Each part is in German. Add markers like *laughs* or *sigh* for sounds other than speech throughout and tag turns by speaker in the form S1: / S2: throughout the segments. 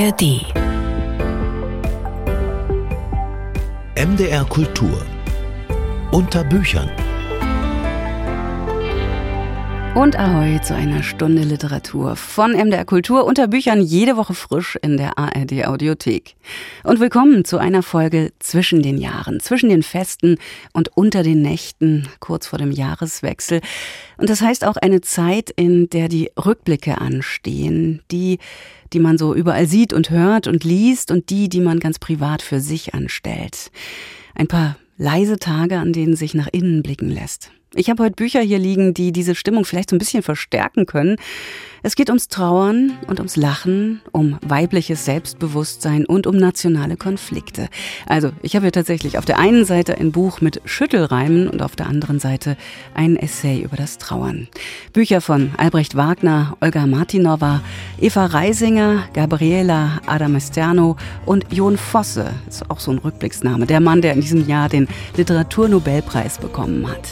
S1: ARD.
S2: MDR Kultur. Unter Büchern.
S1: Und Ahoi zu einer Stunde Literatur von MDR Kultur unter Büchern jede Woche frisch in der ARD Audiothek. Und willkommen zu einer Folge zwischen den Jahren, zwischen den Festen und unter den Nächten, kurz vor dem Jahreswechsel. Und das heißt auch eine Zeit, in der die Rückblicke anstehen, die, die man so überall sieht und hört und liest und die, die man ganz privat für sich anstellt. Ein paar leise Tage, an denen sich nach innen blicken lässt. Ich habe heute Bücher hier liegen, die diese Stimmung vielleicht so ein bisschen verstärken können. Es geht ums Trauern und ums Lachen, um weibliches Selbstbewusstsein und um nationale Konflikte. Also, ich habe hier tatsächlich auf der einen Seite ein Buch mit Schüttelreimen und auf der anderen Seite ein Essay über das Trauern. Bücher von Albrecht Wagner, Olga Martinova, Eva Reisinger, Gabriela Adamestiano und Jon Fosse, ist auch so ein Rückblicksname, der Mann, der in diesem Jahr den Literaturnobelpreis bekommen hat.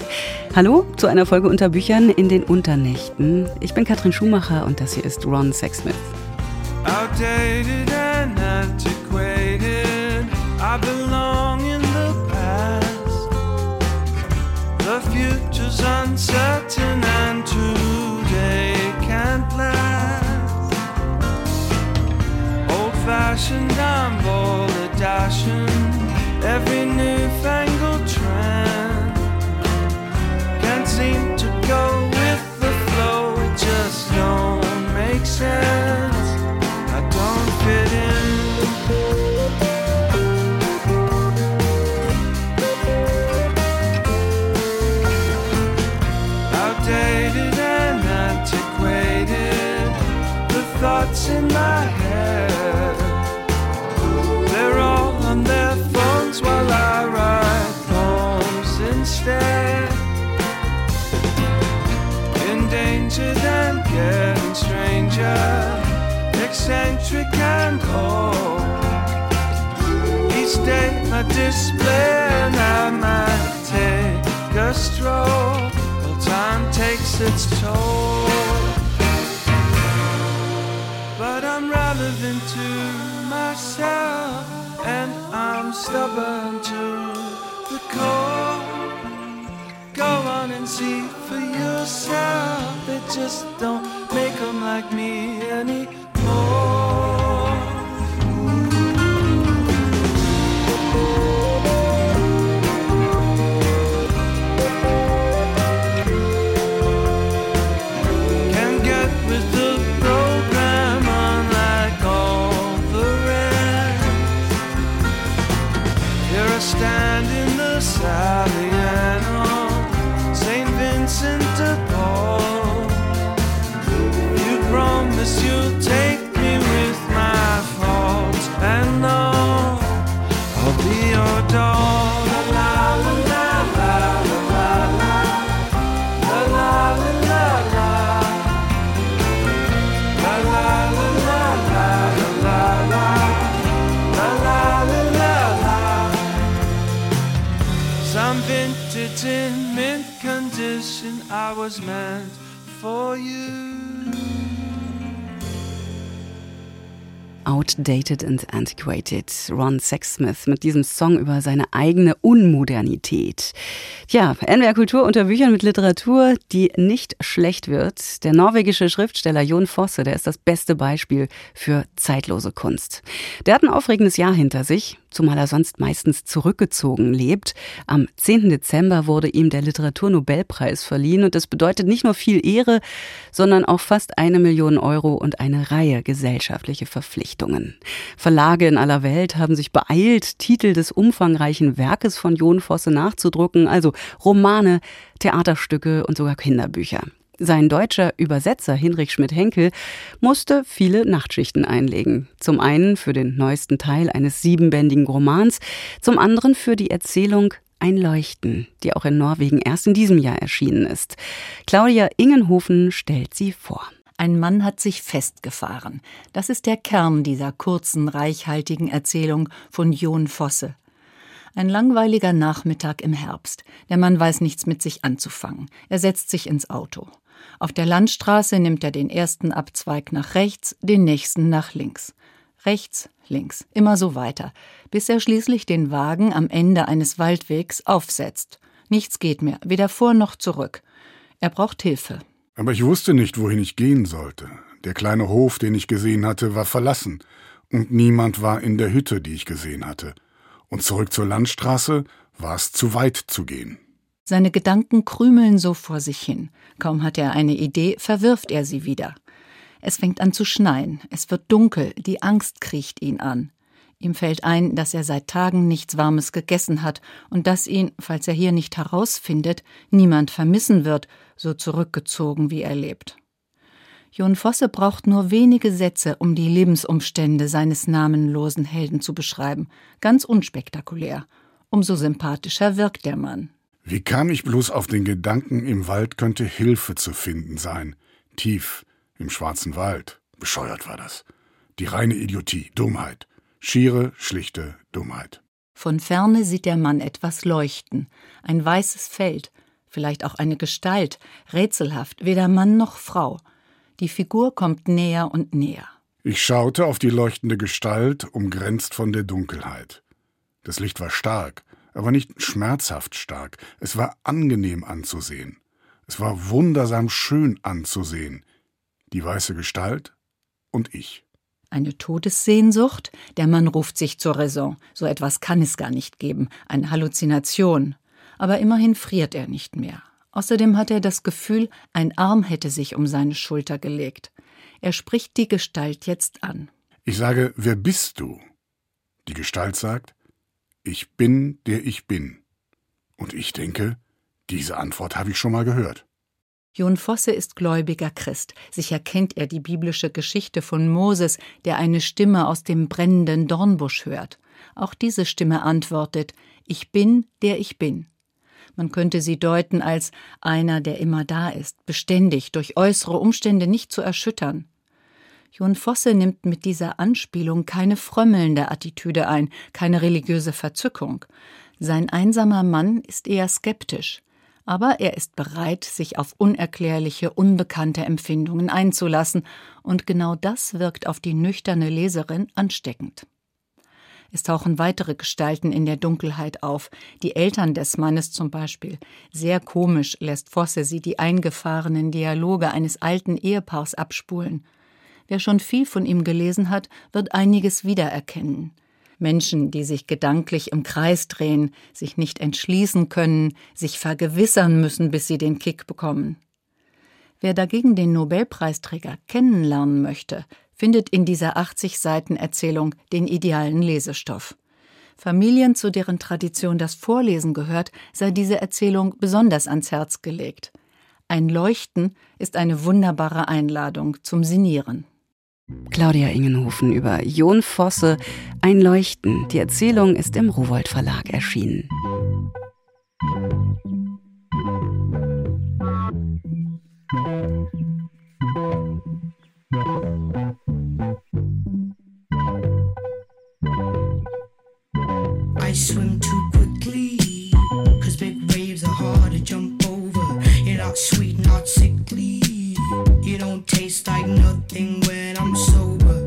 S1: Hallo zu einer Folge unter Büchern in den Unternächten. Ich bin Katrin Schumacher und das hier ist Ron Sexsmith. Outdated and antiquated, I belong in the past. The future's uncertain and today can't last. Old fashioned, I'm bold, dashing, every newfangled trend eccentric and cold. Each day I display and I might take a stroll. Well, time takes its toll. But I'm relevant to myself and I'm stubborn to the core. Go on and see for yourself. They just don't make them like me anymore. Condition. I was meant for you. Outdated and Antiquated. Ron Sexsmith mit diesem Song über seine eigene Unmodernität. Ja, NWR Kultur unter Büchern mit Literatur, die nicht schlecht wird. Der norwegische Schriftsteller Jon Fosse, der ist das beste Beispiel für zeitlose Kunst. Der hat ein aufregendes Jahr hinter sich, zumal er sonst meistens zurückgezogen lebt. Am 10. Dezember wurde ihm der Literaturnobelpreis verliehen und das bedeutet nicht nur viel Ehre, sondern auch fast eine Million Euro und eine Reihe gesellschaftliche Verpflichtungen. Verlage in aller Welt haben sich beeilt, Titel des umfangreichen Werkes von Jon Fosse nachzudrucken, also Romane, Theaterstücke und sogar Kinderbücher. Sein deutscher Übersetzer Hinrich Schmidt-Henkel musste viele Nachtschichten einlegen. Zum einen für den neuesten Teil eines siebenbändigen Romans, zum anderen für die Erzählung Ein Leuchten, die auch in Norwegen erst in diesem Jahr erschienen ist. Claudia Ingenhofen stellt sie vor.
S3: Ein Mann hat sich festgefahren. Das ist der Kern dieser kurzen, reichhaltigen Erzählung von Jon Fosse. Ein langweiliger Nachmittag im Herbst. Der Mann weiß nichts mit sich anzufangen. Er setzt sich ins Auto. Auf der Landstraße nimmt er den ersten Abzweig nach rechts, den nächsten nach links. Rechts, links, immer so weiter, bis er schließlich den Wagen am Ende eines Waldwegs aufsetzt. Nichts geht mehr, weder vor noch zurück. Er braucht Hilfe.
S4: Aber ich wusste nicht, wohin ich gehen sollte. Der kleine Hof, den ich gesehen hatte, war verlassen, und niemand war in der Hütte, die ich gesehen hatte. Und zurück zur Landstraße war es zu weit zu gehen.
S3: Seine Gedanken krümeln so vor sich hin. Kaum hat er eine Idee, verwirft er sie wieder. Es fängt an zu schneien, es wird dunkel, die Angst kriecht ihn an. Ihm fällt ein, dass er seit Tagen nichts Warmes gegessen hat und dass ihn, falls er hier nicht herausfindet, niemand vermissen wird, so zurückgezogen wie er lebt. Jon Fosse braucht nur wenige Sätze, um die Lebensumstände seines namenlosen Helden zu beschreiben. Ganz unspektakulär. Umso sympathischer wirkt der Mann.
S4: Wie kam ich bloß auf den Gedanken, im Wald könnte Hilfe zu finden sein? Tief, im schwarzen Wald. Bescheuert war das. Die reine Idiotie, Dummheit. Schiere, schlichte Dummheit.
S3: Von ferne sieht der Mann etwas leuchten. Ein weißes Feld, vielleicht auch eine Gestalt, rätselhaft, weder Mann noch Frau. Die Figur kommt näher und näher.
S4: Ich schaute auf die leuchtende Gestalt, umgrenzt von der Dunkelheit. Das Licht war stark, aber nicht schmerzhaft stark. Es war angenehm anzusehen. Es war wundersam schön anzusehen. Die weiße Gestalt und ich.
S3: Eine Todessehnsucht? Der Mann ruft sich zur Raison. So etwas kann es gar nicht geben. Eine Halluzination. Aber immerhin friert er nicht mehr. Außerdem hat er das Gefühl, ein Arm hätte sich um seine Schulter gelegt. Er spricht die Gestalt jetzt an.
S4: Ich sage, wer bist du? Die Gestalt sagt, ich bin, der ich bin. Und ich denke, diese Antwort habe ich schon mal gehört.
S3: Jon Fosse ist gläubiger Christ. Sicher kennt er die biblische Geschichte von Moses, der eine Stimme aus dem brennenden Dornbusch hört. Auch diese Stimme antwortet: Ich bin, der ich bin. Man könnte sie deuten als einer, der immer da ist, beständig, durch äußere Umstände nicht zu erschüttern. Jon Fosse nimmt mit dieser Anspielung keine frömmelnde Attitüde ein, keine religiöse Verzückung. Sein einsamer Mann ist eher skeptisch aber er ist bereit, sich auf unerklärliche, unbekannte Empfindungen einzulassen, und genau das wirkt auf die nüchterne Leserin ansteckend. Es tauchen weitere Gestalten in der Dunkelheit auf, die Eltern des Mannes zum Beispiel. Sehr komisch lässt Fosse sie die eingefahrenen Dialoge eines alten Ehepaars abspulen. Wer schon viel von ihm gelesen hat, wird einiges wiedererkennen. Menschen, die sich gedanklich im Kreis drehen, sich nicht entschließen können, sich vergewissern müssen, bis sie den Kick bekommen. Wer dagegen den Nobelpreisträger kennenlernen möchte, findet in dieser 80 Seiten Erzählung den idealen Lesestoff. Familien, zu deren Tradition das Vorlesen gehört, sei diese Erzählung besonders ans Herz gelegt. Ein Leuchten ist eine wunderbare Einladung zum Sinieren.
S1: Claudia Ingenhofen über Jon Fosse, Ein Leuchten. Die Erzählung ist im Rowold Verlag erschienen. I swim too quickly, cause big waves are hard to jump over. You're not sweet, not sickly. You don't taste like nothing when I'm sober.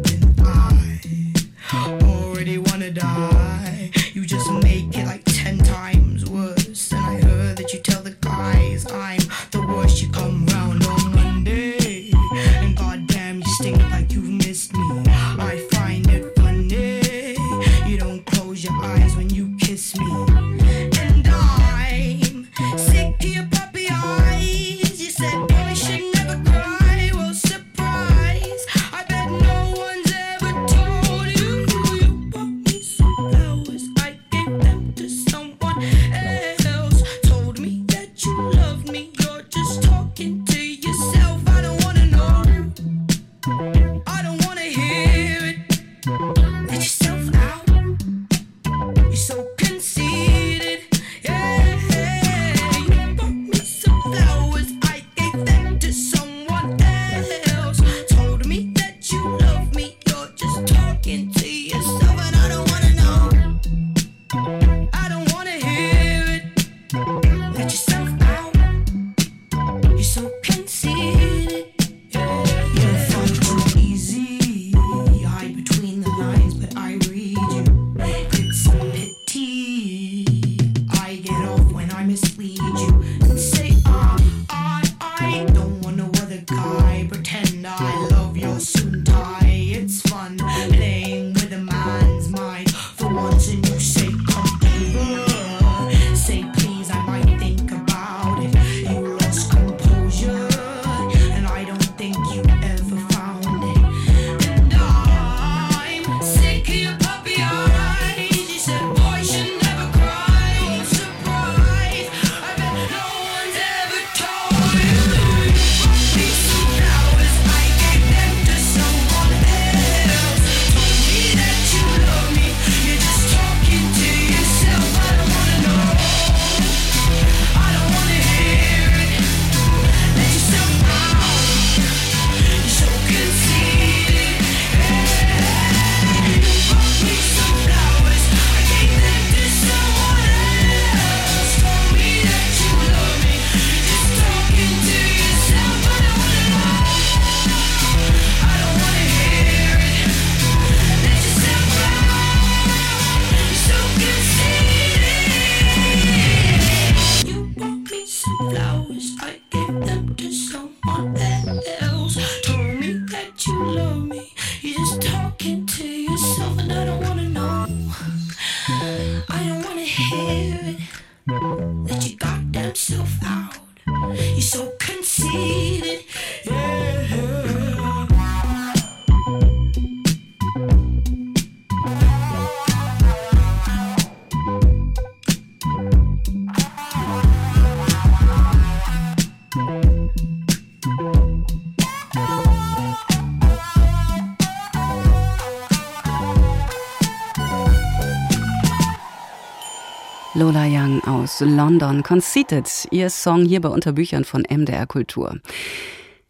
S1: London, Conceited, ihr Song hier bei Unterbüchern von MDR Kultur.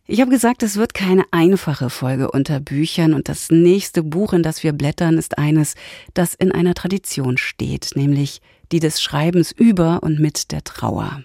S1: Ich habe gesagt, es wird keine einfache Folge unter Büchern und das nächste Buch, in das wir blättern, ist eines, das in einer Tradition steht, nämlich die des Schreibens über und mit der Trauer.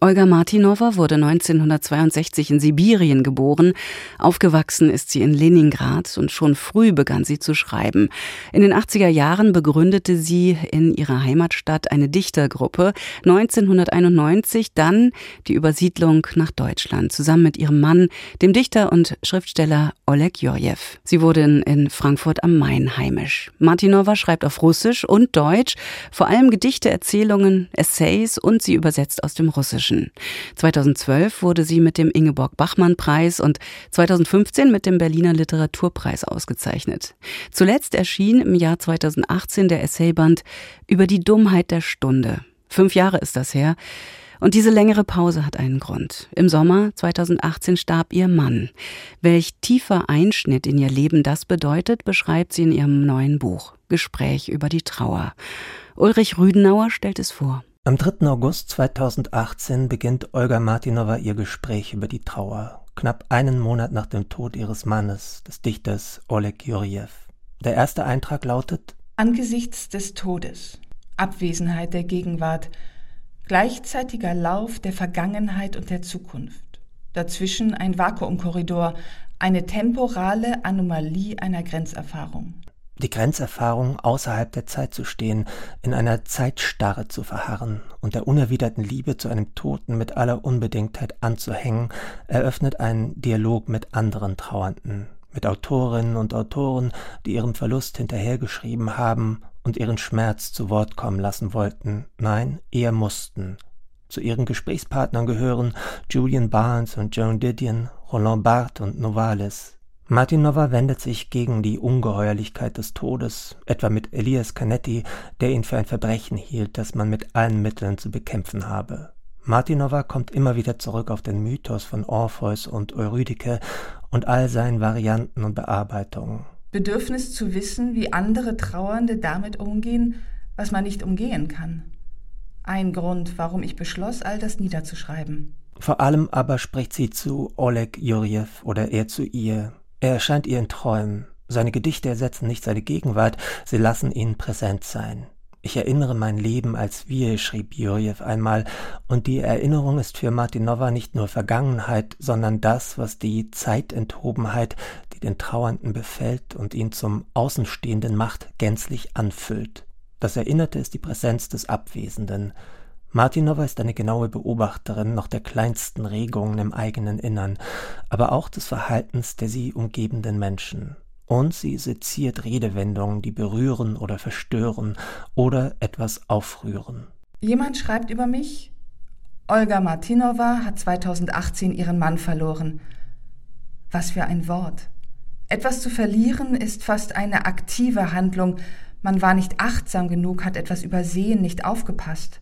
S1: Olga Martinova wurde 1962 in Sibirien geboren. Aufgewachsen ist sie in Leningrad und schon früh begann sie zu schreiben. In den 80er Jahren begründete sie in ihrer Heimatstadt eine Dichtergruppe. 1991 dann die Übersiedlung nach Deutschland zusammen mit ihrem Mann, dem Dichter und Schriftsteller Oleg Jurjew. Sie wurden in Frankfurt am Main heimisch. Martinova schreibt auf Russisch und Deutsch, vor allem Gedichte, Erzählungen, Essays und sie übersetzt aus dem Russischen. Menschen. 2012 wurde sie mit dem Ingeborg-Bachmann-Preis und 2015 mit dem Berliner Literaturpreis ausgezeichnet. Zuletzt erschien im Jahr 2018 der Essayband Über die Dummheit der Stunde. Fünf Jahre ist das her. Und diese längere Pause hat einen Grund. Im Sommer 2018 starb ihr Mann. Welch tiefer Einschnitt in ihr Leben das bedeutet, beschreibt sie in ihrem neuen Buch Gespräch über die Trauer. Ulrich Rüdenauer stellt es vor.
S5: Am 3. August 2018 beginnt Olga Martinova ihr Gespräch über die Trauer, knapp einen Monat nach dem Tod ihres Mannes, des Dichters Oleg Jurjew. Der erste Eintrag lautet
S6: Angesichts des Todes, Abwesenheit der Gegenwart, gleichzeitiger Lauf der Vergangenheit und der Zukunft. Dazwischen ein Vakuumkorridor, eine temporale Anomalie einer Grenzerfahrung
S5: die Grenzerfahrung, außerhalb der Zeit zu stehen, in einer Zeitstarre zu verharren und der unerwiderten Liebe zu einem Toten mit aller Unbedingtheit anzuhängen, eröffnet einen Dialog mit anderen Trauernden, mit Autorinnen und Autoren, die ihrem Verlust hinterhergeschrieben haben und ihren Schmerz zu Wort kommen lassen wollten, nein, eher mussten. Zu ihren Gesprächspartnern gehören Julian Barnes und Joan Didion, Roland Barthes und Novalis, Martinova wendet sich gegen die Ungeheuerlichkeit des Todes, etwa mit Elias Canetti, der ihn für ein Verbrechen hielt, das man mit allen Mitteln zu bekämpfen habe. Martinova kommt immer wieder zurück auf den Mythos von Orpheus und Eurydike und all seinen Varianten und Bearbeitungen.
S6: Bedürfnis zu wissen, wie andere Trauernde damit umgehen, was man nicht umgehen kann. Ein Grund, warum ich beschloss, all das niederzuschreiben.
S5: Vor allem aber spricht sie zu Oleg Jurjew oder er zu ihr, er erscheint ihr in Träumen. Seine Gedichte ersetzen nicht seine Gegenwart, sie lassen ihn präsent sein. Ich erinnere mein Leben als wir, schrieb Jurjew einmal, und die Erinnerung ist für Martinova nicht nur Vergangenheit, sondern das, was die Zeitenthobenheit, die den Trauernden befällt und ihn zum Außenstehenden macht, gänzlich anfüllt. Das Erinnerte ist die Präsenz des Abwesenden. Martinova ist eine genaue Beobachterin noch der kleinsten Regungen im eigenen Innern, aber auch des Verhaltens der sie umgebenden Menschen. Und sie seziert Redewendungen, die berühren oder verstören oder etwas aufrühren.
S6: Jemand schreibt über mich, Olga Martinova hat 2018 ihren Mann verloren. Was für ein Wort. Etwas zu verlieren ist fast eine aktive Handlung. Man war nicht achtsam genug, hat etwas übersehen, nicht aufgepasst.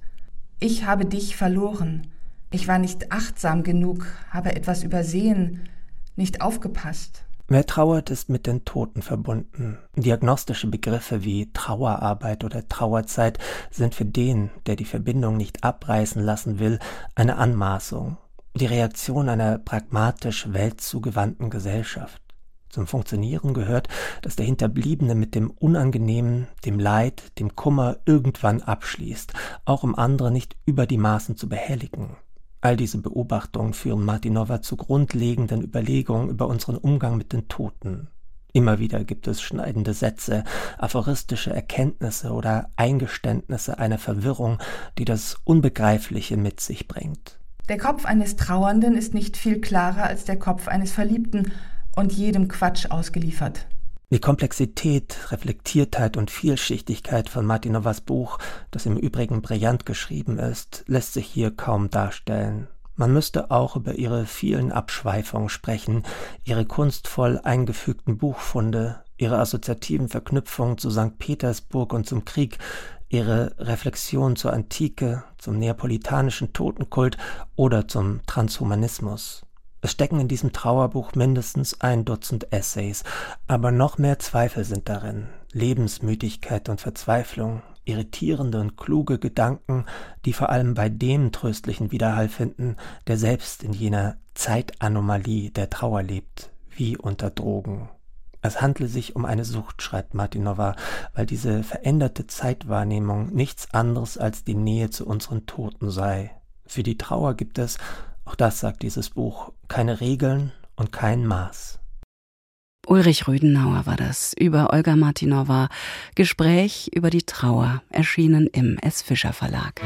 S6: Ich habe dich verloren. Ich war nicht achtsam genug, habe etwas übersehen, nicht aufgepasst.
S5: Wer trauert, ist mit den Toten verbunden. Diagnostische Begriffe wie Trauerarbeit oder Trauerzeit sind für den, der die Verbindung nicht abreißen lassen will, eine Anmaßung, die Reaktion einer pragmatisch weltzugewandten Gesellschaft. Zum Funktionieren gehört, dass der Hinterbliebene mit dem Unangenehmen, dem Leid, dem Kummer irgendwann abschließt, auch um andere nicht über die Maßen zu behelligen. All diese Beobachtungen führen Martinova zu grundlegenden Überlegungen über unseren Umgang mit den Toten. Immer wieder gibt es schneidende Sätze, aphoristische Erkenntnisse oder Eingeständnisse einer Verwirrung, die das Unbegreifliche mit sich bringt.
S6: Der Kopf eines Trauernden ist nicht viel klarer als der Kopf eines Verliebten, und jedem Quatsch ausgeliefert.
S5: Die Komplexität, Reflektiertheit und Vielschichtigkeit von Martinovas Buch, das im Übrigen brillant geschrieben ist, lässt sich hier kaum darstellen. Man müsste auch über ihre vielen Abschweifungen sprechen, ihre kunstvoll eingefügten Buchfunde, ihre assoziativen Verknüpfungen zu St. Petersburg und zum Krieg, ihre Reflexion zur Antike, zum neapolitanischen Totenkult oder zum Transhumanismus. Es stecken in diesem Trauerbuch mindestens ein Dutzend Essays, aber noch mehr Zweifel sind darin, Lebensmüdigkeit und Verzweiflung, irritierende und kluge Gedanken, die vor allem bei dem tröstlichen Widerhall finden, der selbst in jener Zeitanomalie der Trauer lebt, wie unter Drogen. Es handle sich um eine Sucht, schreibt Martinova, weil diese veränderte Zeitwahrnehmung nichts anderes als die Nähe zu unseren Toten sei. Für die Trauer gibt es, auch das sagt dieses Buch, keine Regeln und kein Maß.
S1: Ulrich Rüdenauer war das über Olga Martinova. Gespräch über die Trauer, erschienen im S. Fischer Verlag.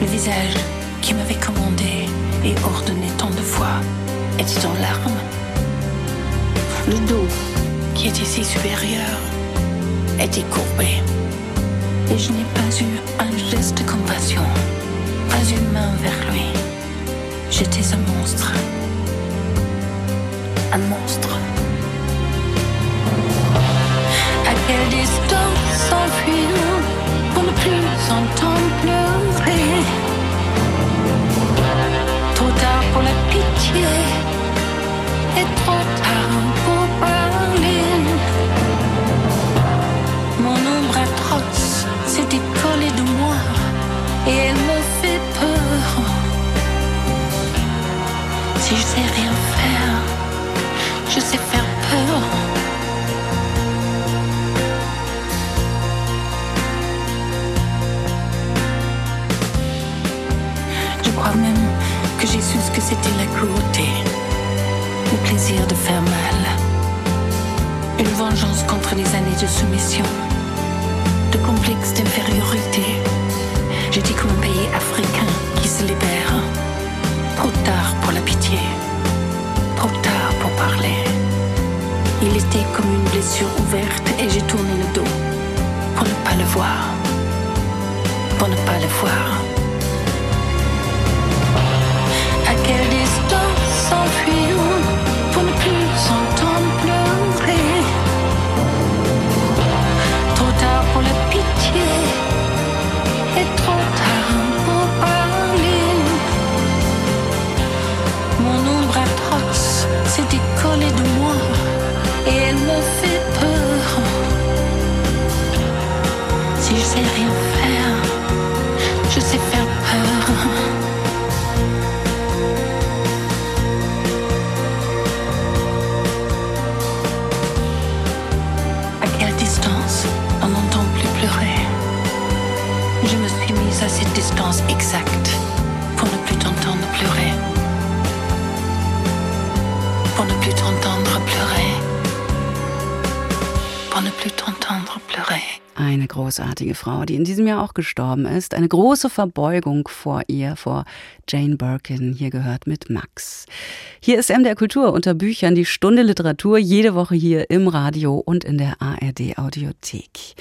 S7: Le visage qui m'avait commandé et ordonné tant de fois était en larmes. Le dos qui était si supérieur était courbé et je n'ai pas eu un geste de compassion, pas une main vers lui. J'étais un monstre. Un monstre. quelle distance s'enfuir plus s'entendre pleurer. Trop tard pour la pitié et trop tard pour parler. Mon ombre atroce s'est décollée de moi et elle me fait peur. Si je sais rien faire, je sais faire c'était la cruauté, le plaisir de faire mal, une vengeance contre les années de soumission, de complexe d'infériorité. J'étais comme un pays africain qui se libère. Trop tard pour la pitié, trop tard pour parler. Il était comme une blessure ouverte et j'ai tourné le dos pour ne pas le voir, pour ne pas le voir.
S1: Frau, die in diesem Jahr auch gestorben ist. Eine große Verbeugung vor ihr, vor Jane Birkin. Hier gehört mit Max. Hier ist MDR Kultur unter Büchern die Stunde Literatur jede Woche hier im Radio und in der ARD Audiothek.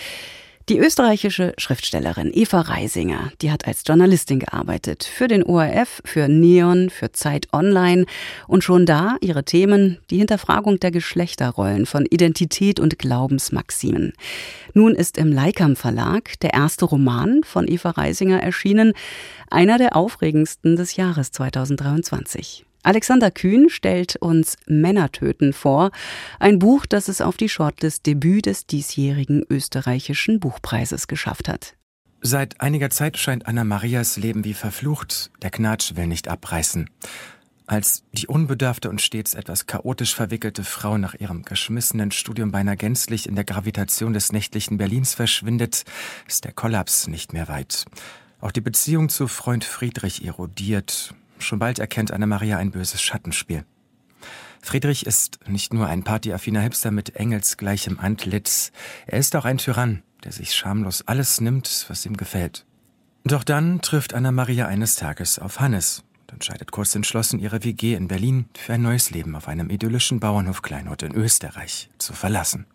S1: Die österreichische Schriftstellerin Eva Reisinger, die hat als Journalistin gearbeitet. Für den ORF, für Neon, für Zeit Online. Und schon da ihre Themen, die Hinterfragung der Geschlechterrollen von Identität und Glaubensmaximen. Nun ist im Leikam Verlag der erste Roman von Eva Reisinger erschienen. Einer der aufregendsten des Jahres 2023. Alexander Kühn stellt uns Männertöten vor, ein Buch, das es auf die Shortlist Debüt des diesjährigen österreichischen Buchpreises geschafft hat.
S8: Seit einiger Zeit scheint Anna Marias Leben wie verflucht, der Knatsch will nicht abreißen. Als die unbedarfte und stets etwas chaotisch verwickelte Frau nach ihrem geschmissenen Studium beinahe gänzlich in der Gravitation des nächtlichen Berlins verschwindet, ist der Kollaps nicht mehr weit. Auch die Beziehung zu Freund Friedrich erodiert, Schon bald erkennt Anna-Maria ein böses Schattenspiel. Friedrich ist nicht nur ein partyaffiner Hipster mit engelsgleichem Antlitz, er ist auch ein Tyrann, der sich schamlos alles nimmt, was ihm gefällt. Doch dann trifft Anna-Maria eines Tages auf Hannes und entscheidet kurz entschlossen, ihre WG in Berlin für ein neues Leben auf einem idyllischen Bauernhof Kleinort in Österreich zu verlassen.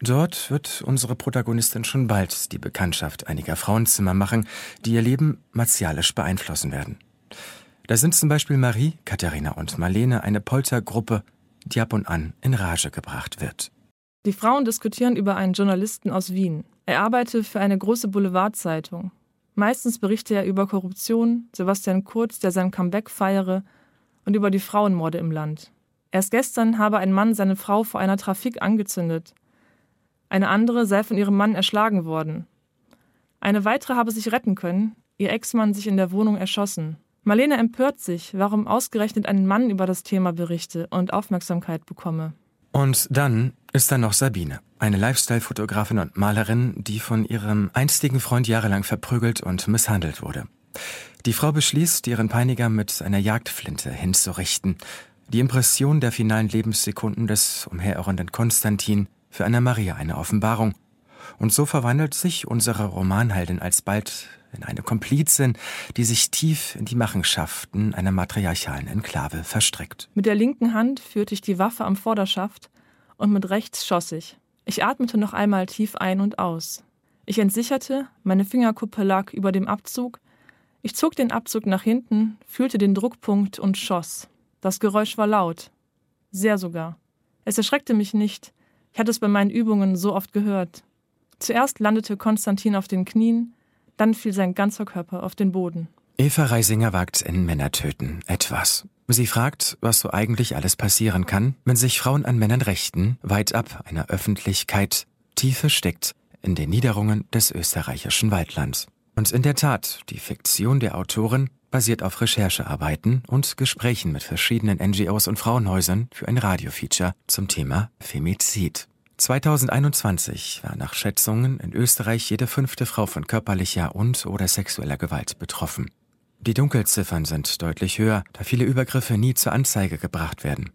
S8: Dort wird unsere Protagonistin schon bald die Bekanntschaft einiger Frauenzimmer machen, die ihr Leben martialisch beeinflussen werden. Da sind zum Beispiel Marie, Katharina und Marlene eine Poltergruppe, die ab und an in Rage gebracht wird.
S9: Die Frauen diskutieren über einen Journalisten aus Wien. Er arbeite für eine große Boulevardzeitung. Meistens berichte er über Korruption, Sebastian Kurz, der sein Comeback feiere, und über die Frauenmorde im Land. Erst gestern habe ein Mann seine Frau vor einer Trafik angezündet. Eine andere sei von ihrem Mann erschlagen worden. Eine weitere habe sich retten können, ihr Ex-Mann sich in der Wohnung erschossen. Marlene empört sich, warum ausgerechnet ein Mann über das Thema berichte und Aufmerksamkeit bekomme.
S8: Und dann ist da noch Sabine, eine Lifestyle-Fotografin und Malerin, die von ihrem einstigen Freund jahrelang verprügelt und misshandelt wurde. Die Frau beschließt, ihren Peiniger mit einer Jagdflinte hinzurichten. Die Impression der finalen Lebenssekunden des umherirrenden Konstantin für Anna Maria eine Offenbarung. Und so verwandelt sich unsere Romanheldin alsbald in eine Komplizin, die sich tief in die Machenschaften einer matriarchalen Enklave verstrickt.
S9: Mit der linken Hand führte ich die Waffe am Vorderschaft und mit rechts schoss ich. Ich atmete noch einmal tief ein und aus. Ich entsicherte, meine Fingerkuppe lag über dem Abzug. Ich zog den Abzug nach hinten, fühlte den Druckpunkt und schoss. Das Geräusch war laut. Sehr sogar. Es erschreckte mich nicht. Ich hatte es bei meinen Übungen so oft gehört. Zuerst landete Konstantin auf den Knien, dann fiel sein ganzer Körper auf den Boden.
S8: Eva Reisinger wagt in Männertöten etwas. Sie fragt, was so eigentlich alles passieren kann, wenn sich Frauen an Männern richten, weit ab einer Öffentlichkeit, tief versteckt in den Niederungen des österreichischen Waldlands. Und in der Tat, die Fiktion der Autorin basiert auf Recherchearbeiten und Gesprächen mit verschiedenen NGOs und Frauenhäusern für ein Radiofeature zum Thema Femizid. 2021 war nach Schätzungen in Österreich jede fünfte Frau von körperlicher und oder sexueller Gewalt betroffen. Die Dunkelziffern sind deutlich höher, da viele Übergriffe nie zur Anzeige gebracht werden.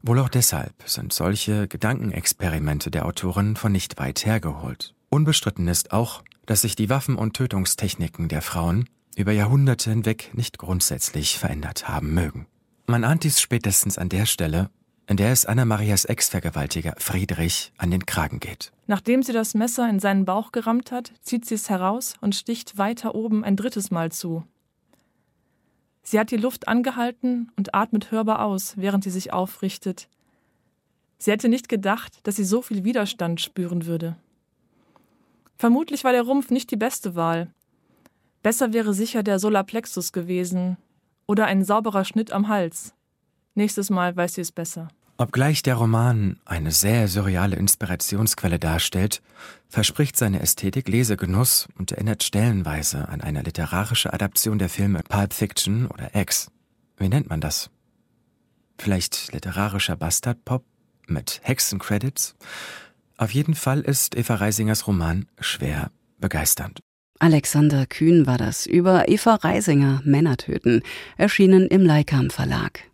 S8: Wohl auch deshalb sind solche Gedankenexperimente der Autorin von nicht weit hergeholt. Unbestritten ist auch, dass sich die Waffen- und Tötungstechniken der Frauen über Jahrhunderte hinweg nicht grundsätzlich verändert haben mögen. Man ahnt dies spätestens an der Stelle, in der es Anna-Marias Ex-Vergewaltiger Friedrich an den Kragen geht.
S9: Nachdem sie das Messer in seinen Bauch gerammt hat, zieht sie es heraus und sticht weiter oben ein drittes Mal zu. Sie hat die Luft angehalten und atmet hörbar aus, während sie sich aufrichtet. Sie hätte nicht gedacht, dass sie so viel Widerstand spüren würde. Vermutlich war der Rumpf nicht die beste Wahl. Besser wäre sicher der Solarplexus gewesen oder ein sauberer Schnitt am Hals. Nächstes Mal weiß sie es besser.
S8: Obgleich der Roman eine sehr surreale Inspirationsquelle darstellt, verspricht seine Ästhetik Lesegenuss und erinnert stellenweise an eine literarische Adaption der Filme Pulp Fiction oder X. Wie nennt man das? Vielleicht literarischer Bastardpop mit Hexencredits? Auf jeden Fall ist Eva Reisingers Roman schwer begeisternd.
S10: Alexander Kühn war das über Eva Reisinger Männer töten, erschienen im Leikam Verlag.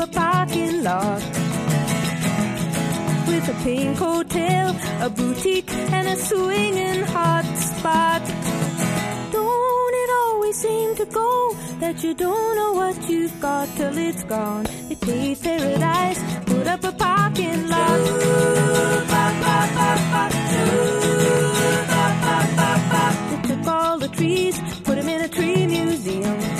S10: A parking lot with a pink hotel, a boutique, and a swinging hot spot. Don't it always seem to go that you don't know what you've got till it's gone? They paved paradise, put up a parking lot. They took all the trees, put them in a tree museum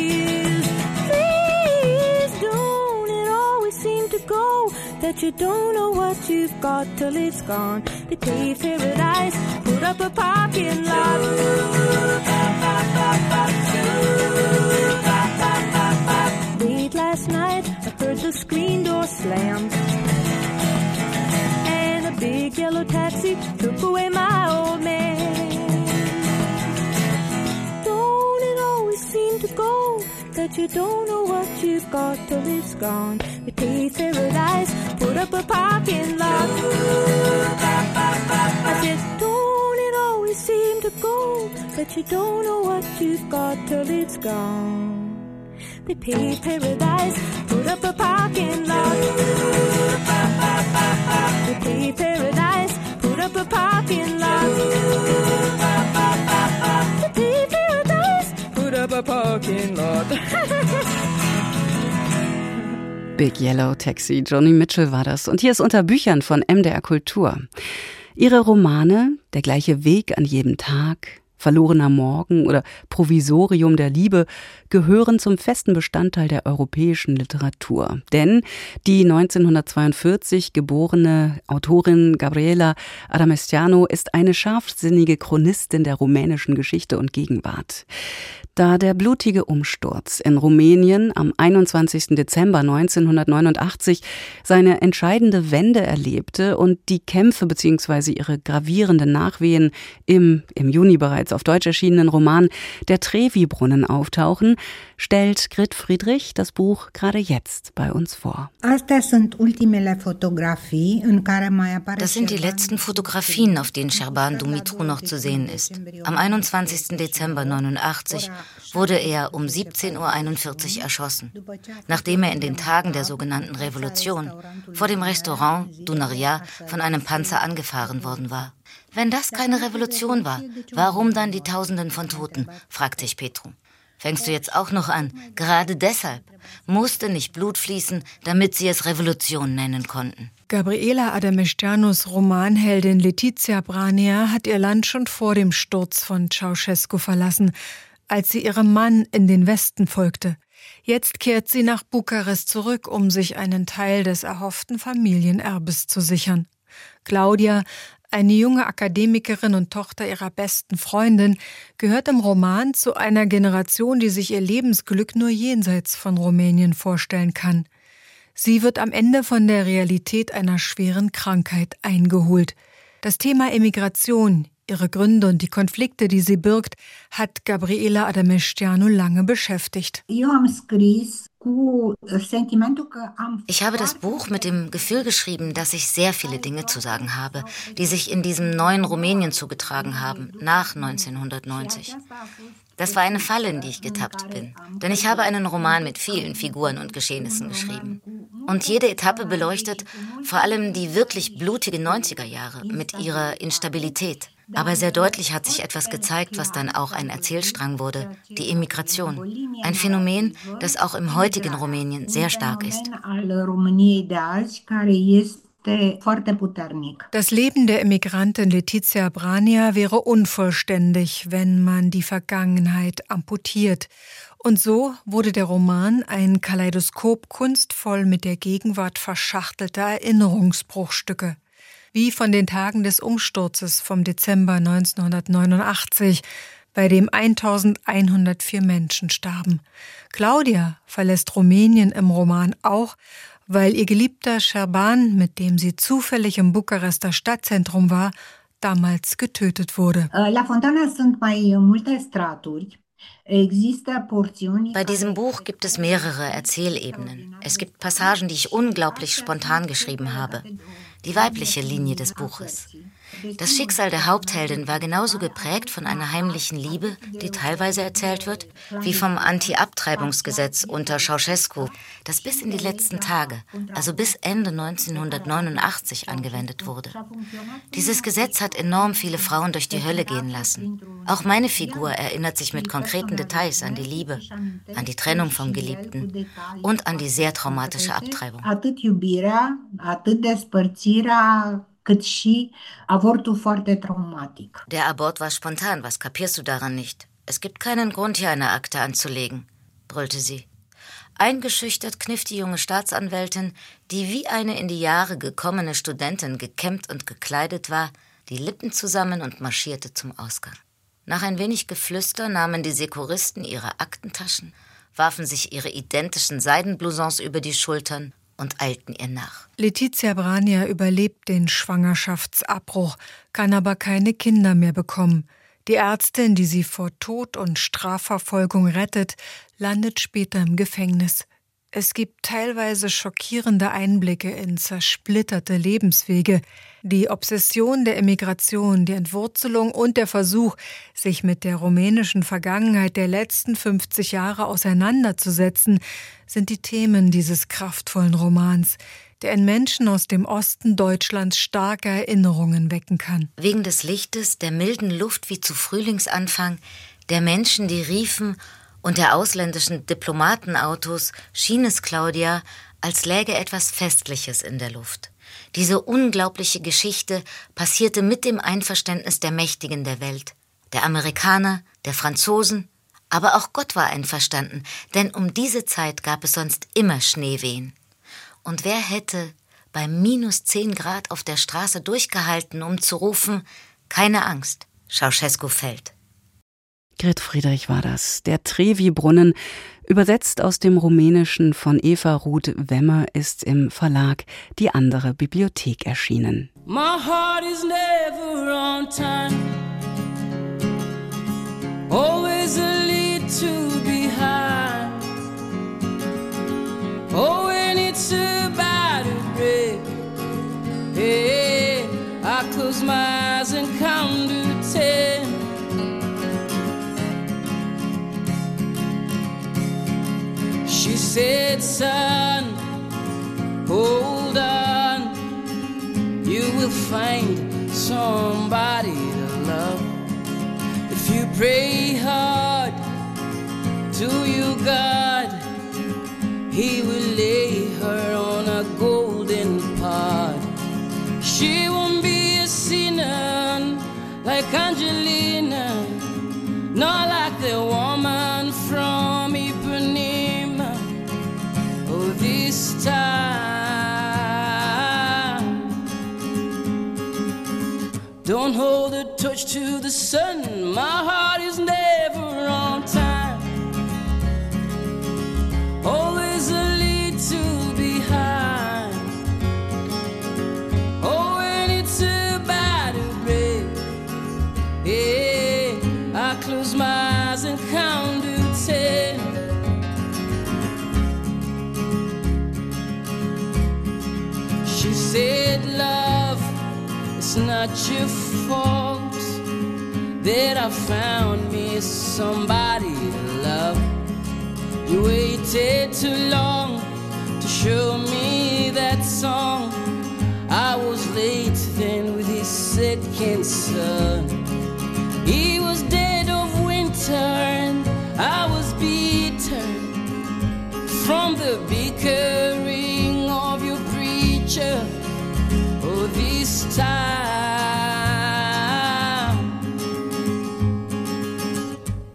S10: That you don't know what you've got till it's gone. They paved paradise, put up a parking lot. Got till it's gone. We paved paradise, put up a parking lot. I said, don't it always seem to go that you don't know what you've got till it's gone. They paved paradise, put up a parking lot. They paved paradise, put up a parking lot. They paved paradise, put up a parking lot. *laughs* Big Yellow Taxi, Joni Mitchell war das. Und hier ist unter Büchern von MDR Kultur. Ihre Romane Der gleiche Weg an jedem Tag, Verlorener Morgen oder Provisorium der Liebe gehören zum festen Bestandteil der europäischen Literatur. Denn die 1942 geborene Autorin Gabriela Adamestiano ist eine scharfsinnige Chronistin der rumänischen Geschichte und Gegenwart. Da der blutige Umsturz in Rumänien am 21. Dezember 1989 seine entscheidende Wende erlebte und die Kämpfe bzw. ihre gravierenden Nachwehen im im Juni bereits auf Deutsch erschienenen Roman Der Trevi-Brunnen auftauchen, stellt Grit Friedrich das Buch gerade jetzt bei uns vor.
S11: Das sind die letzten Fotografien, auf denen Scherban Dumitru noch zu sehen ist. Am 21. Dezember 89 wurde er um 17.41 Uhr erschossen, nachdem er in den Tagen der sogenannten Revolution vor dem Restaurant Dunaria von einem Panzer angefahren worden war. Wenn das keine Revolution war, warum dann die Tausenden von Toten? fragte ich Petru. Fängst du jetzt auch noch an? Gerade deshalb musste nicht Blut fließen, damit sie es Revolution nennen konnten.
S12: Gabriela Adamestianos Romanheldin Letizia Brania hat ihr Land schon vor dem Sturz von Ceausescu verlassen, als sie ihrem Mann in den Westen folgte. Jetzt kehrt sie nach Bukarest zurück, um sich einen Teil des erhofften Familienerbes zu sichern. Claudia, eine junge Akademikerin und Tochter ihrer besten Freundin, gehört im Roman zu einer Generation, die sich ihr Lebensglück nur jenseits von Rumänien vorstellen kann. Sie wird am Ende von der Realität einer schweren Krankheit eingeholt. Das Thema Emigration, ihre Gründe und die Konflikte, die sie birgt, hat Gabriela Adamestiano lange beschäftigt.
S11: Ich habe das Buch mit dem Gefühl geschrieben, dass ich sehr viele Dinge zu sagen habe, die sich in diesem neuen Rumänien zugetragen haben, nach 1990. Das war eine Falle, in die ich getappt bin. Denn ich habe einen Roman mit vielen Figuren und Geschehnissen geschrieben. Und jede Etappe beleuchtet vor allem die wirklich blutigen 90er Jahre mit ihrer Instabilität. Aber sehr deutlich hat sich etwas gezeigt, was dann auch ein Erzählstrang wurde, die Immigration. Ein Phänomen, das auch im heutigen Rumänien sehr stark ist.
S12: Das Leben der Immigrantin Letizia Brania wäre unvollständig, wenn man die Vergangenheit amputiert. Und so wurde der Roman ein Kaleidoskop kunstvoll mit der Gegenwart verschachtelter Erinnerungsbruchstücke wie von den Tagen des Umsturzes vom Dezember 1989, bei dem 1104 Menschen starben. Claudia verlässt Rumänien im Roman auch, weil ihr geliebter Scherban, mit dem sie zufällig im Bukarester Stadtzentrum war, damals getötet wurde. La Fontana sunt mai multe straturi.
S11: Bei diesem Buch gibt es mehrere Erzählebenen. Es gibt Passagen, die ich unglaublich spontan geschrieben habe die weibliche Linie des Buches. Das Schicksal der Hauptheldin war genauso geprägt von einer heimlichen Liebe, die teilweise erzählt wird, wie vom Anti-Abtreibungsgesetz unter Ceausescu, das bis in die letzten Tage, also bis Ende 1989 angewendet wurde. Dieses Gesetz hat enorm viele Frauen durch die Hölle gehen lassen. Auch meine Figur erinnert sich mit konkreten Details an die Liebe, an die Trennung vom Geliebten und an die sehr traumatische Abtreibung cât și avortul foarte traumatic. Der Abort war spontan, was kapierst du daran nicht? Es gibt keinen Grund, hier eine Akte anzulegen, brüllte sie. Eingeschüchtert kniff die junge Staatsanwältin, die wie eine in die Jahre gekommene Studentin gekämmt und gekleidet war, die Lippen zusammen und marschierte zum Ausgang. Nach ein wenig Geflüster nahmen die Sekuristen ihre Aktentaschen, warfen sich ihre identischen Seidenblousons über die Schultern und eilten ihr nach.
S12: Letizia Brania überlebt den Schwangerschaftsabbruch, kann aber keine Kinder mehr bekommen. Die Ärztin, die sie vor Tod und Strafverfolgung rettet, landet später im Gefängnis. Es gibt teilweise schockierende Einblicke in zersplitterte Lebenswege, die Obsession der Emigration, die Entwurzelung und der Versuch, sich mit der rumänischen Vergangenheit der letzten 50 Jahre auseinanderzusetzen, sind die Themen dieses kraftvollen Romans, der in Menschen aus dem Osten Deutschlands starke Erinnerungen wecken kann.
S11: Wegen des Lichtes, der milden Luft wie zu Frühlingsanfang, der Menschen, die riefen und der ausländischen Diplomatenautos schien es Claudia, als läge etwas Festliches in der Luft. Diese unglaubliche Geschichte passierte mit dem Einverständnis der Mächtigen der Welt, der Amerikaner, der Franzosen, aber auch Gott war einverstanden, denn um diese Zeit gab es sonst immer Schneewehen. Und wer hätte bei minus zehn Grad auf der Straße durchgehalten, um zu rufen, keine Angst, Ceausescu fällt.
S1: Grit Friedrich war das. Der Trevi-Brunnen, übersetzt aus dem Rumänischen von Eva Ruth Wemmer, ist im Verlag Die andere Bibliothek erschienen. My heart is never on time. Always a to behind. Oh, said, son, hold on. You will find somebody to love. If you pray hard to your God, He will lay her on a golden pot. She won't be a sinner like Angelina,
S13: hold to the sun, my heart is never on time. Always a to behind. Oh, when it's about to break, yeah, I close my eyes and count to ten. She said, Love, it's not your fault that I found me somebody to love. You waited too long to show me that song. I was late then with his second son. He was dead of winter and I was bitter from the bickering of your preacher. Oh, this time.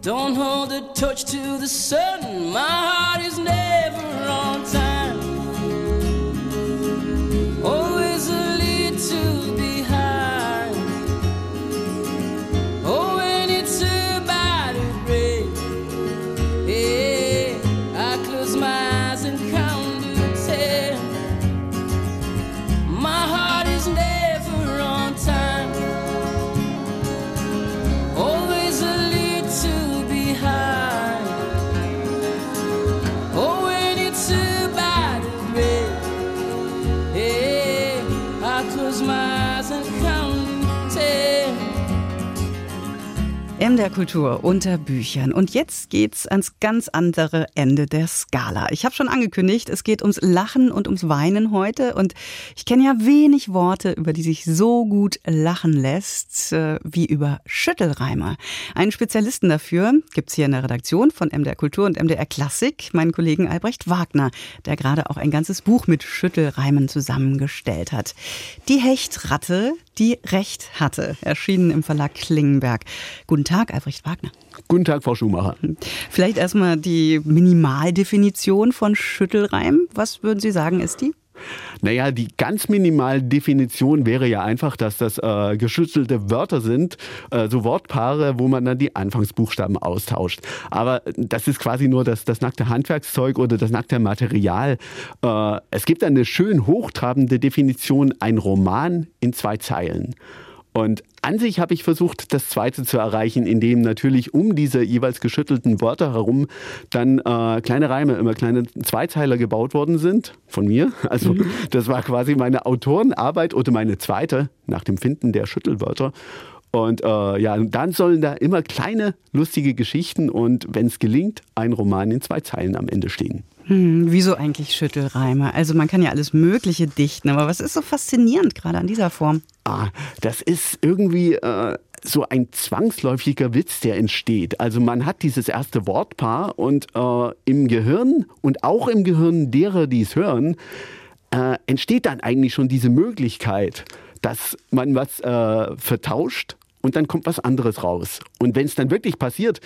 S13: Don't hold a torch to the sun. My heart
S1: M der Kultur unter Büchern. Und jetzt geht's ans ganz andere Ende der Skala. Ich habe schon angekündigt, es geht ums Lachen und ums Weinen heute. Und ich kenne ja wenig Worte, über die sich so gut lachen lässt, äh, wie über Schüttelreime. Einen Spezialisten dafür gibt's hier in der Redaktion von MDR Kultur und MDR Klassik, meinen Kollegen Albrecht Wagner, der gerade auch ein ganzes Buch mit Schüttelreimen zusammengestellt hat. Die Hechtratte, die Recht hatte, erschienen im Verlag Klingenberg. Guten Tag, Albrecht Wagner.
S14: Guten Tag, Frau Schumacher.
S1: Vielleicht erstmal die Minimaldefinition von Schüttelreim. Was würden Sie sagen, ist die?
S14: Naja, die ganz minimal Definition wäre ja einfach, dass das äh, geschützelte Wörter sind, äh, so Wortpaare, wo man dann die Anfangsbuchstaben austauscht. Aber das ist quasi nur das, das nackte Handwerkszeug oder das nackte Material. Äh, es gibt eine schön hochtrabende Definition, ein Roman in zwei Zeilen. Und an sich habe ich versucht, das Zweite zu erreichen, indem natürlich um diese jeweils geschüttelten Wörter herum dann äh, kleine Reime, immer kleine Zweizeiler gebaut worden sind von mir. *laughs* Also mhm. das war quasi meine Autorenarbeit oder meine zweite nach dem Finden der Schüttelwörter. Und äh, ja, dann sollen da immer kleine, lustige Geschichten und wenn es gelingt, ein Roman in zwei Zeilen am Ende stehen.
S1: Hm, wieso eigentlich Schüttelreime? Also man kann ja alles Mögliche dichten, aber was ist so faszinierend gerade an dieser Form?
S14: Ah, das ist irgendwie äh, so ein zwangsläufiger Witz, der entsteht. Also man hat dieses erste Wortpaar und äh, im Gehirn und auch im Gehirn derer, die es hören, äh, entsteht dann eigentlich schon diese Möglichkeit, dass man was äh, vertauscht und dann kommt was anderes raus. Und wenn es dann wirklich passiert,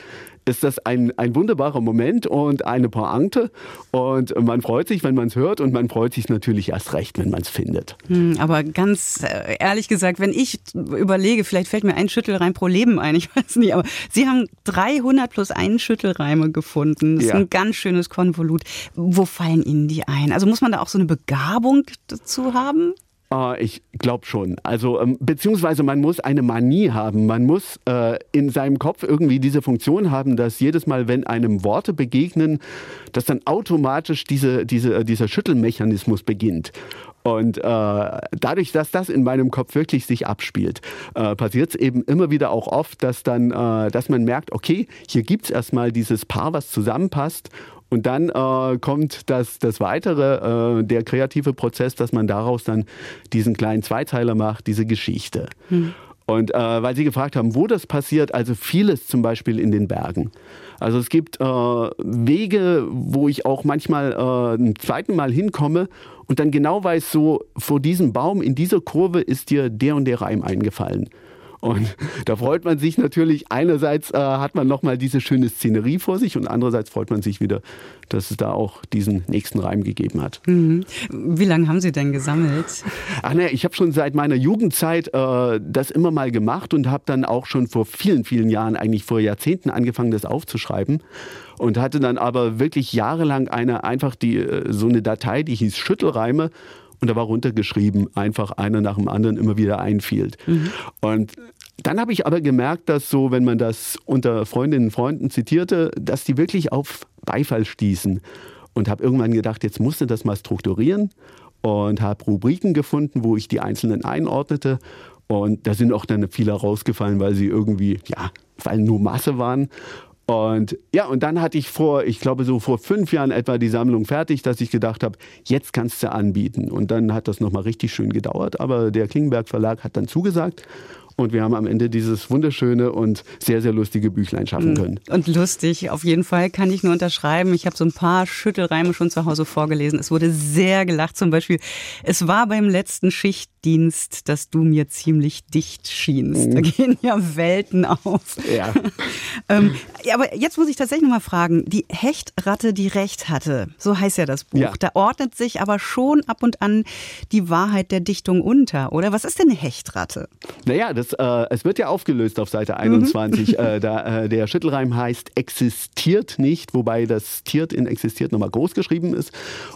S14: ist das ein, ein wunderbarer Moment und eine Pointe. Und man freut sich, wenn man es hört und man freut sich natürlich erst recht, wenn man es findet.
S1: Hm, aber ganz äh, ehrlich gesagt, wenn ich überlege, vielleicht fällt mir ein Schüttelreim pro Leben ein, *laughs* ich weiß nicht, aber Sie haben 300 plus einen Schüttelreime gefunden. Das ja. ist ein ganz schönes Konvolut. Wo fallen Ihnen die ein? Also muss man da auch so eine Begabung dazu haben?
S14: Uh, ich glaube schon. Also ähm, beziehungsweise man muss eine Manie haben. Man muss äh, in seinem Kopf irgendwie diese Funktion haben, dass jedes Mal, wenn einem Worte begegnen, dass dann automatisch diese, diese, äh, dieser Schüttelmechanismus beginnt. Und äh, dadurch, dass das in meinem Kopf wirklich sich abspielt, äh, passiert es eben immer wieder auch oft, dass dann, äh, dass man merkt, okay, hier gibt es erstmal dieses Paar, was zusammenpasst und dann äh, kommt das, das weitere, äh, der kreative Prozess, dass man daraus dann diesen kleinen Zweiteiler macht, diese Geschichte. Hm. Und äh, weil Sie gefragt haben, wo das passiert, also vieles zum Beispiel in den Bergen. Also es gibt äh, Wege, wo ich auch manchmal äh, ein zweiten Mal hinkomme und dann genau weiß, so vor diesem Baum in dieser Kurve ist dir der und der Reim eingefallen. Und *laughs* da freut man sich natürlich, einerseits äh, hat man nochmal diese schöne Szenerie vor sich und andererseits freut man sich wieder, dass es da auch diesen nächsten Reim gegeben hat.
S1: Mhm. Wie lange haben Sie denn gesammelt?
S14: Ach ne, ich habe schon seit meiner Jugendzeit äh, das immer mal gemacht und habe dann auch schon vor vielen, vielen Jahren, eigentlich vor Jahrzehnten angefangen, das aufzuschreiben und hatte dann aber wirklich jahrelang eine einfach die äh, so eine Datei, die hieß Schüttelreime und da war runtergeschrieben, einfach einer nach dem anderen immer wieder einfiel. Mhm. Und dann habe ich aber gemerkt, dass so, wenn man das unter Freundinnen und Freunden zitierte, dass die wirklich auf Beifall stießen. Und habe irgendwann gedacht, jetzt musste das mal strukturieren und habe Rubriken gefunden, wo ich die einzelnen einordnete. Und da sind auch dann viele rausgefallen, weil sie irgendwie, ja, weil nur Masse waren. Und ja, und dann hatte ich vor, ich glaube so vor fünf Jahren etwa die Sammlung fertig, dass ich gedacht habe, jetzt kannst du anbieten. Und dann hat das nochmal richtig schön gedauert, aber der Klingenberg Verlag hat dann zugesagt und wir haben am Ende dieses wunderschöne und sehr, sehr lustige Büchlein schaffen können.
S1: Und lustig, auf jeden Fall kann ich nur unterschreiben. Ich habe so ein paar Schüttelreime schon zu Hause vorgelesen. Es wurde sehr gelacht. Zum Beispiel, es war beim letzten Schichtdienst, dass du mir ziemlich dicht schienst. Mhm. Da gehen ja Welten auf.
S14: Ja. *laughs*
S1: ähm, aber jetzt muss ich tatsächlich noch mal fragen. Die Hechtratte, die Recht hatte, so heißt ja das Buch. Ja. Da ordnet sich aber schon ab und an die Wahrheit der Dichtung unter, oder? Was ist denn eine Hechtratte?
S14: Naja, das äh, es wird ja aufgelöst auf Seite 21. Mhm. *laughs* Äh, da, äh, der Schüttelreim heißt existiert nicht, wobei das Tiert in existiert nochmal groß geschrieben ist.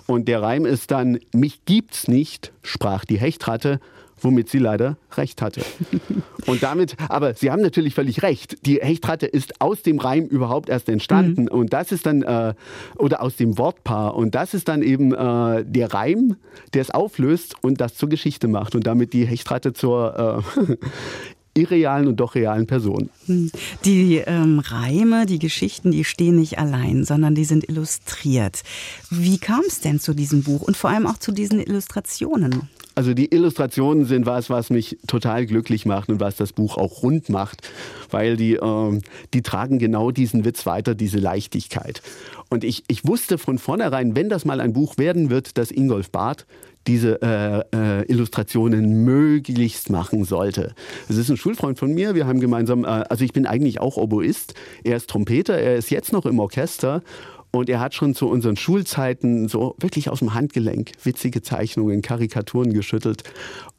S14: Und der Reim ist dann, mich gibt's nicht, sprach die Hechtratte womit sie leider recht hatte. *laughs* Und damit, aber Sie haben natürlich völlig recht, die Hechtratte ist aus dem Reim überhaupt erst entstanden mhm. und das ist dann, äh, oder aus dem Wortpaar und das ist dann eben äh, der Reim, der es auflöst und das zur Geschichte macht und damit die Hechtratte zur äh, *laughs* irrealen und doch realen Person. Hm.
S1: Die ähm, Reime, die Geschichten, die stehen nicht allein, sondern die sind illustriert. Wie kam es denn zu diesem Buch und vor allem auch zu diesen Illustrationen?
S14: Also die Illustrationen sind was, was mich total glücklich macht und was das Buch auch rund macht, weil die, äh, die tragen genau diesen Witz weiter, diese Leichtigkeit. Und ich, ich wusste von vornherein, wenn das mal ein Buch werden wird, dass Ingolf Barth diese äh, äh, Illustrationen möglichst machen sollte. Es ist ein Schulfreund von mir, wir haben gemeinsam, äh, also ich bin eigentlich auch Oboist, er ist Trompeter, er ist jetzt noch im Orchester und er hat schon zu unseren Schulzeiten so wirklich aus dem Handgelenk witzige Zeichnungen, Karikaturen geschüttelt.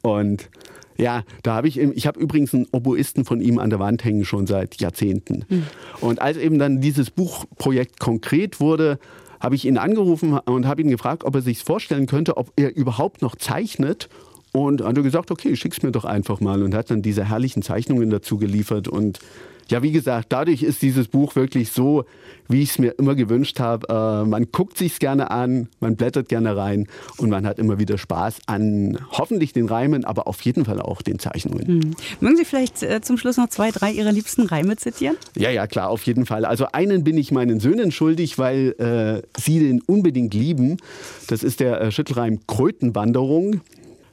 S14: Und ja, da habe ich, ich habe übrigens einen Oboisten von ihm an der Wand hängen schon seit Jahrzehnten. Mhm. Und als eben dann dieses Buchprojekt konkret wurde, habe ich ihn angerufen und habe ihn gefragt, ob er sich vorstellen könnte, ob er überhaupt noch zeichnet. Und hat er gesagt, okay, schick's mir doch einfach mal und hat dann diese herrlichen Zeichnungen dazu geliefert und ja, wie gesagt, dadurch ist dieses Buch wirklich so, wie ich es mir immer gewünscht habe. Äh, man guckt sich gerne an, man blättert gerne rein und man hat immer wieder Spaß an hoffentlich den Reimen, aber auf jeden Fall auch den Zeichnungen. Hm.
S1: Mögen Sie vielleicht äh, zum Schluss noch zwei, drei Ihrer liebsten Reime zitieren?
S14: Ja, ja, klar, auf jeden Fall. Also einen bin ich meinen Söhnen schuldig, weil äh, sie den unbedingt lieben. Das ist der äh, Schüttelreim Krötenwanderung.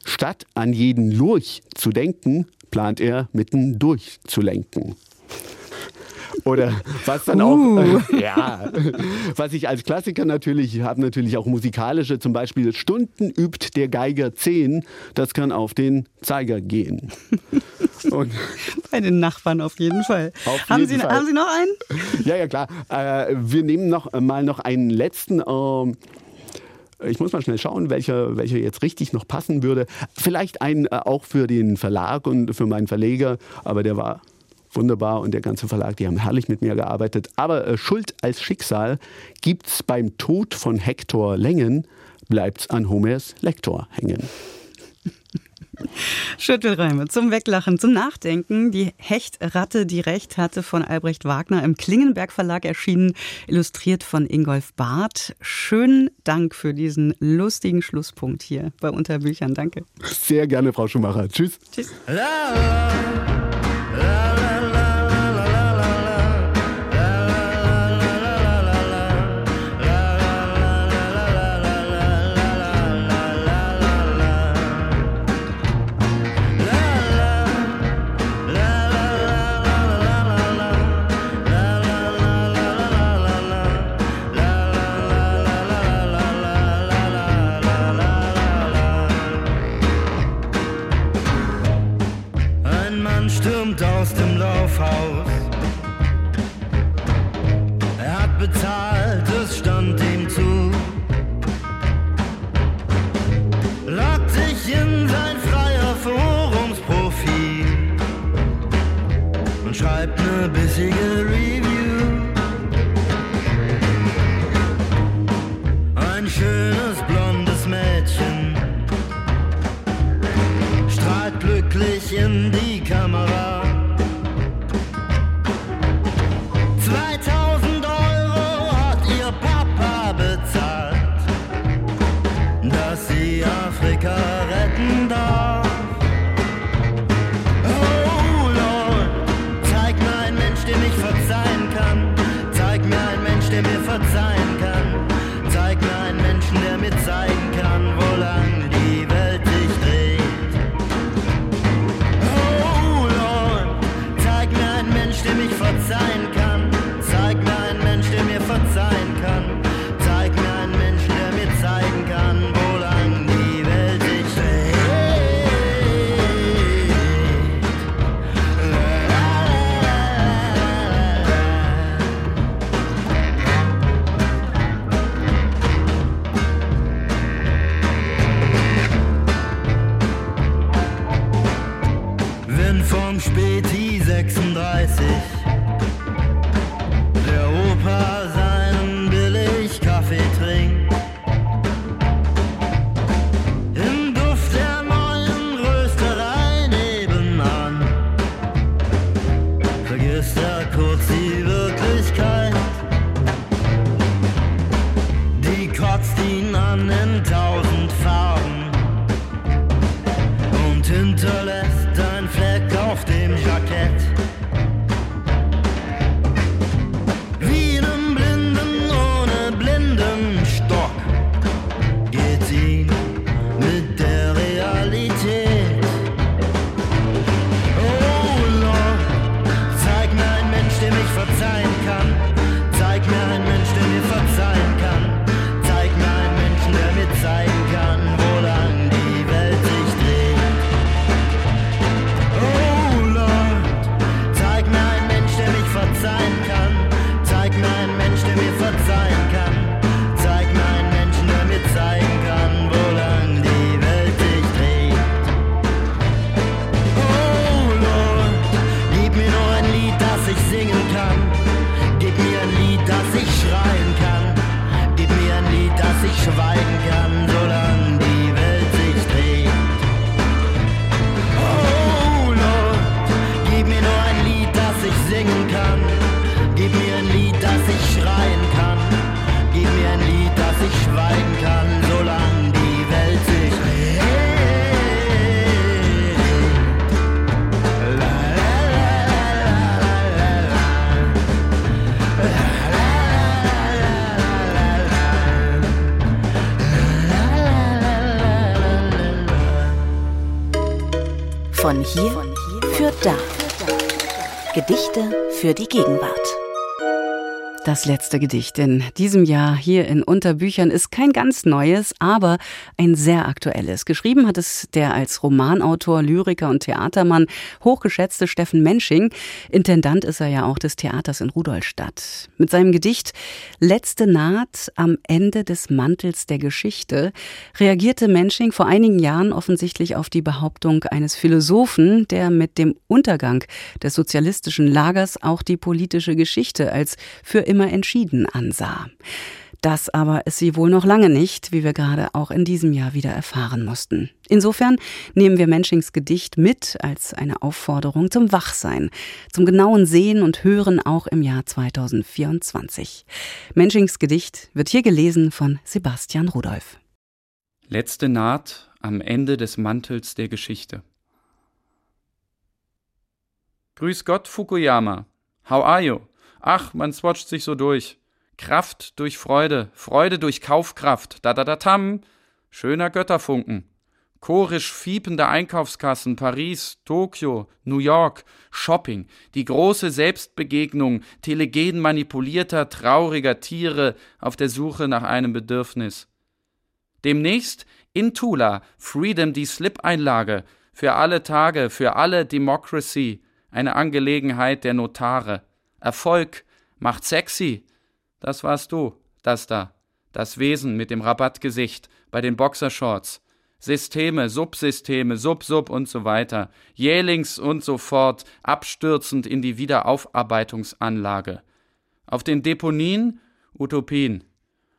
S14: Statt an jeden Lurch zu denken, plant er mitten durchzulenken. Oder was dann auch, uh. äh, *laughs* ja, was ich als Klassiker natürlich habe, natürlich auch musikalische, zum Beispiel Stunden übt der Geiger 10, das kann auf den Zeiger gehen. *laughs*
S1: Und Bei den Nachbarn auf jeden Fall. Auf haben, jeden Sie, Fall. haben Sie noch einen?
S14: Ja, ja, klar. Äh, wir nehmen noch mal noch einen letzten. Äh, ich muss mal schnell schauen, welcher, welcher jetzt richtig noch passen würde. Vielleicht einen äh, auch für den Verlag und für meinen Verleger, aber der war wunderbar und der ganze Verlag, die haben herrlich mit mir gearbeitet. Aber äh, Schuld als Schicksal gibt's beim Tod von Hektor Längen, bleibt's an Homers Lektor hängen. *laughs*
S1: Schüttelreime zum Weglachen, zum Nachdenken. Die Hechtratte, die Recht hatte von Albrecht Wagner im Klingenberg Verlag erschienen, illustriert von Ingolf Barth. Schönen Dank für diesen lustigen Schlusspunkt hier bei Unterbüchern. Danke.
S14: Sehr gerne, Frau Schumacher. Tschüss. Tschüss. La,
S15: Kalpler Bissiger Review.
S1: Für die Gegenwart. Das letzte Gedicht in diesem Jahr hier in Unterbüchern ist kein ganz neues, aber ein sehr aktuelles. Geschrieben hat es der als Romanautor, Lyriker und Theatermann hochgeschätzte Steffen Mensching. Intendant ist er ja auch des Theaters in Rudolstadt. Mit seinem Gedicht Letzte Naht am Ende des Mantels der Geschichte reagierte Mensching vor einigen Jahren offensichtlich auf die Behauptung eines Philosophen, der mit dem Untergang des sozialistischen Lagers auch die politische Geschichte als für immer entschieden ansah. Das aber ist sie wohl noch lange nicht, wie wir gerade auch in diesem Jahr wieder erfahren mussten. Insofern nehmen wir Menschings Gedicht mit als eine Aufforderung zum Wachsein, zum genauen Sehen und Hören auch im Jahr 2024. Menschings Gedicht wird hier gelesen von Sebastian Rudolph.
S16: Letzte Naht am Ende des Mantels der Geschichte. Grüß Gott, Fukuyama. How are you? Ach, man swatcht sich so durch. Kraft durch Freude, Freude durch Kaufkraft, da da da tam. Schöner Götterfunken. Chorisch fiepende Einkaufskassen, Paris, Tokio, New York, Shopping, die große Selbstbegegnung telegen manipulierter, trauriger Tiere auf der Suche nach einem Bedürfnis. Demnächst in Tula, Freedom die Slip-Einlage, für alle Tage, für alle Democracy, eine Angelegenheit der Notare. Erfolg macht sexy. Das warst du, das da, das Wesen mit dem Rabattgesicht bei den Boxershorts. Systeme, Subsysteme, Sub-Sub und so weiter, jählings und so fort, abstürzend in die Wiederaufarbeitungsanlage. Auf den Deponien Utopien.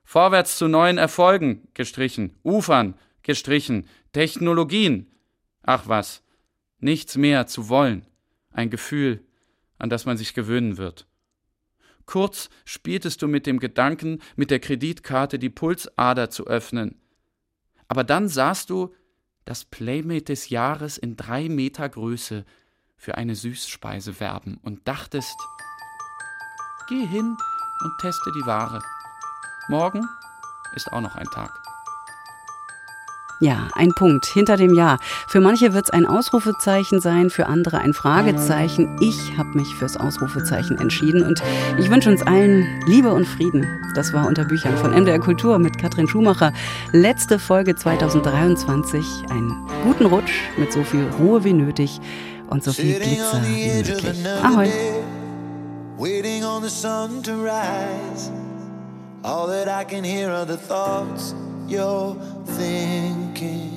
S16: Vorwärts zu neuen Erfolgen gestrichen, Ufern gestrichen, Technologien. Ach was, nichts mehr zu wollen, ein Gefühl, an das man sich gewöhnen wird. Kurz spieltest du mit dem Gedanken, mit der Kreditkarte die Pulsader zu öffnen, aber dann sahst du das Playmate des Jahres in drei Meter Größe für eine Süßspeise werben und dachtest, geh hin und teste die Ware. Morgen ist auch noch ein Tag.
S17: Ja, ein Punkt hinter dem Ja. Für manche wird es ein Ausrufezeichen sein, für andere ein Fragezeichen. Ich habe mich fürs Ausrufezeichen entschieden und ich wünsche uns allen Liebe und Frieden. Das war unter Büchern von MDR Kultur mit Katrin Schumacher. Letzte Folge 2023. Einen guten Rutsch mit so viel Ruhe wie nötig und so viel Glitzer wie möglich. Ahoi. Waiting on the sun to rise. All that I can hear are the thoughts you're thinking.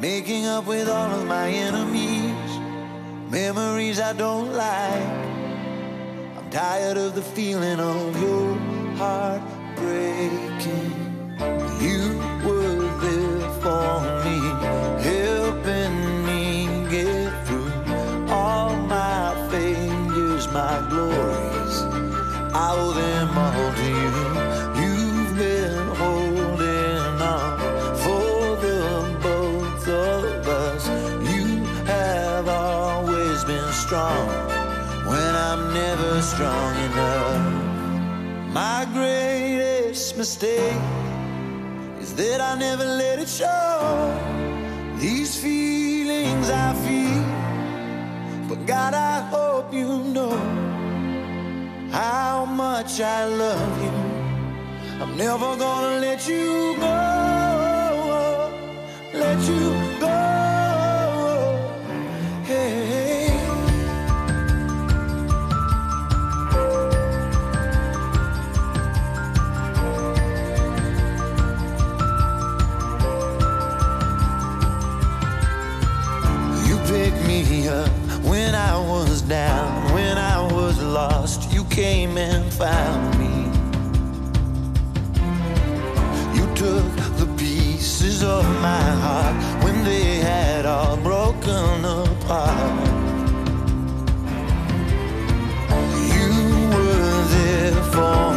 S17: Making up with all of my enemies, memories I don't like. I'm tired of the feeling of your heart breaking. You were there for me, helping me get through all my failures, my glories. I owe them all I'm never strong enough. My greatest mistake is that I never let it show. These feelings I feel, but God, I hope you know how much I love you. I'm never gonna let you go, let you go. Down, when I was lost. You came and found me. You took the pieces of my heart when they had all broken apart. You were there for me,